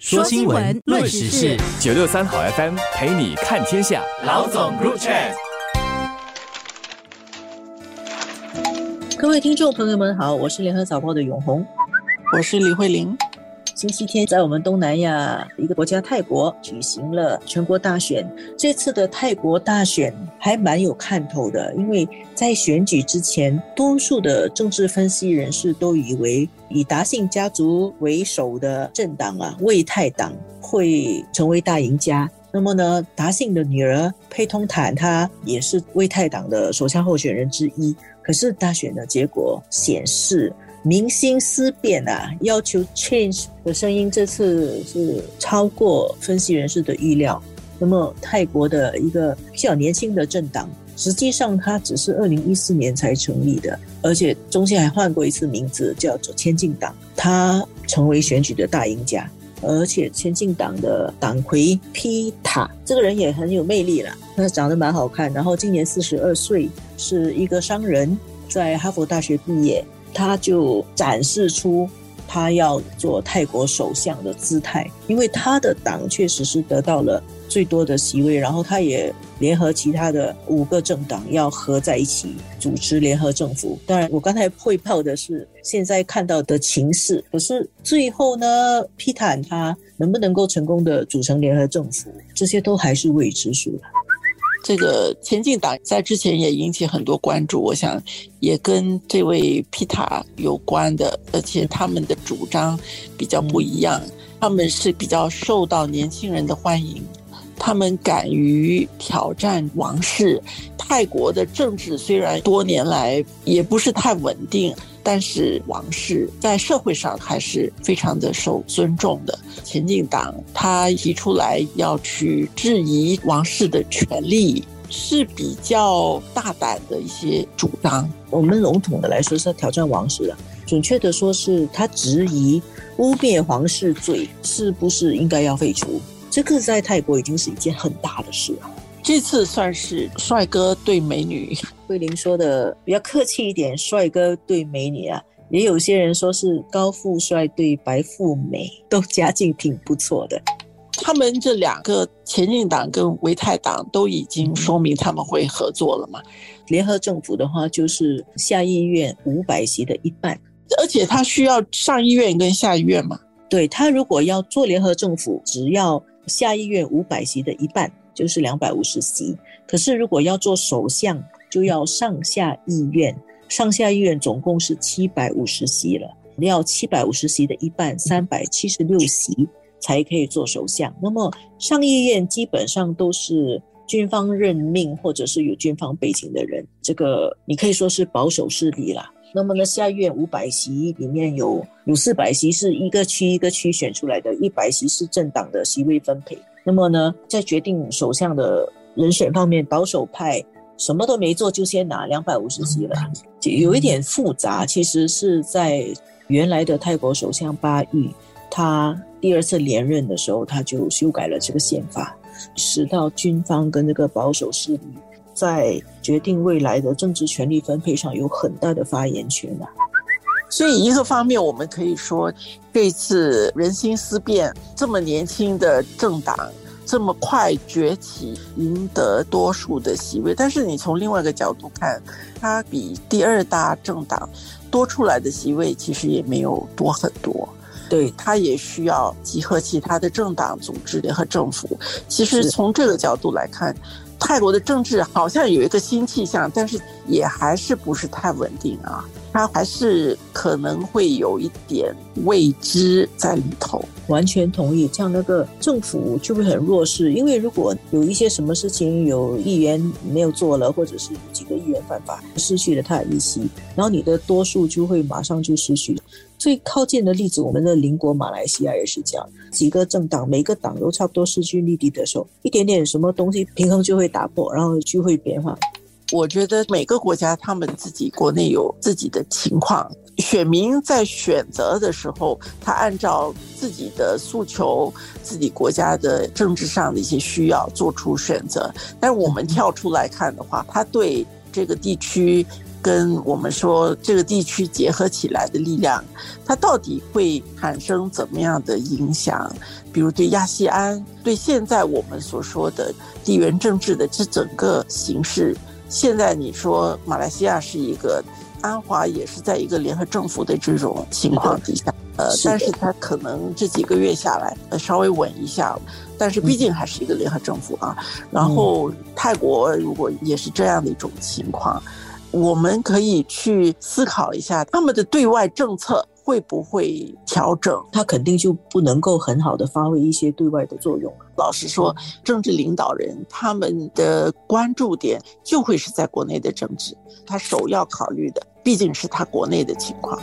说新闻，论时事，九六三好 FM 陪你看天下。老总 Group Chat，各位听众朋友们好，我是联合早报的永红，我是李慧玲。星期天，在我们东南亚一个国家泰国举行了全国大选。这次的泰国大选还蛮有看头的，因为在选举之前，多数的政治分析人士都以为以达信家族为首的政党啊，魏泰党会成为大赢家。那么呢，达信的女儿佩通坦，她也是魏泰党的首相候选人之一。可是大选的结果显示。民心思变啊，要求 change 的声音这次是超过分析人士的预料。那么泰国的一个比较年轻的政党，实际上它只是二零一四年才成立的，而且中间还换过一次名字，叫做前进党。它成为选举的大赢家，而且前进党的党魁皮塔这个人也很有魅力了，他长得蛮好看，然后今年四十二岁，是一个商人，在哈佛大学毕业。他就展示出他要做泰国首相的姿态，因为他的党确实是得到了最多的席位，然后他也联合其他的五个政党要合在一起主持联合政府。当然，我刚才汇报的是现在看到的情势，可是最后呢，皮坦他能不能够成功的组成联合政府，这些都还是未知数的。这个前进党在之前也引起很多关注，我想也跟这位皮塔有关的，而且他们的主张比较不一样，他们是比较受到年轻人的欢迎，他们敢于挑战王室。泰国的政治虽然多年来也不是太稳定。但是王室在社会上还是非常的受尊重的。前进党他提出来要去质疑王室的权利，是比较大胆的一些主张。我们笼统的来说是挑战王室的，准确的说是他质疑污蔑皇室罪是不是应该要废除。这个在泰国已经是一件很大的事了。这次算是帅哥对美女，慧玲说的比较客气一点，帅哥对美女啊，也有些人说是高富帅对白富美，都家境挺不错的。他们这两个前进党跟维泰党都已经说明他们会合作了嘛？联合政府的话，就是下议院五百席的一半，而且他需要上议院跟下议院嘛？对他如果要做联合政府，只要下议院五百席的一半。就是两百五十席，可是如果要做首相，就要上下议院，上下议院总共是七百五十席了，要七百五十席的一半，三百七十六席才可以做首相。那么上议院基本上都是军方任命或者是有军方背景的人，这个你可以说是保守势力啦。那么呢，下议院五百席里面有有四百席是一个区一个区选出来的，一百席是政党的席位分配。那么呢，在决定首相的人选方面，保守派什么都没做就先拿两百五十席了，有一点复杂。其实是在原来的泰国首相巴育，他第二次连任的时候，他就修改了这个宪法，使到军方跟这个保守势力在决定未来的政治权力分配上有很大的发言权啊。所以一个方面，我们可以说，这次人心思变，这么年轻的政党这么快崛起，赢得多数的席位。但是你从另外一个角度看，它比第二大政党多出来的席位其实也没有多很多。对，它也需要集合其他的政党组织联合政府。其实从这个角度来看，泰国的政治好像有一个新气象，但是也还是不是太稳定啊。它还是可能会有一点未知在里头。完全同意，这样那个政府就会很弱势，因为如果有一些什么事情有议员没有做了，或者是几个议员犯法，失去了他的议席，然后你的多数就会马上就失去。最靠近的例子，我们的邻国马来西亚也是这样，几个政党每个党都差不多势均力敌的时候，一点点什么东西平衡就会打破，然后就会变化。我觉得每个国家他们自己国内有自己的情况，选民在选择的时候，他按照自己的诉求、自己国家的政治上的一些需要做出选择。但是我们跳出来看的话，他对这个地区跟我们说这个地区结合起来的力量，它到底会产生怎么样的影响？比如对亚细安，对现在我们所说的地缘政治的这整个形势，现在你说马来西亚是一个，安华也是在一个联合政府的这种情况底下，呃，但是它可能这几个月下来，呃，稍微稳一下，但是毕竟还是一个联合政府啊。然后泰国如果也是这样的一种情况。我们可以去思考一下，他们的对外政策会不会调整？他肯定就不能够很好的发挥一些对外的作用。老实说，政治领导人他们的关注点就会是在国内的政治，他首要考虑的毕竟是他国内的情况。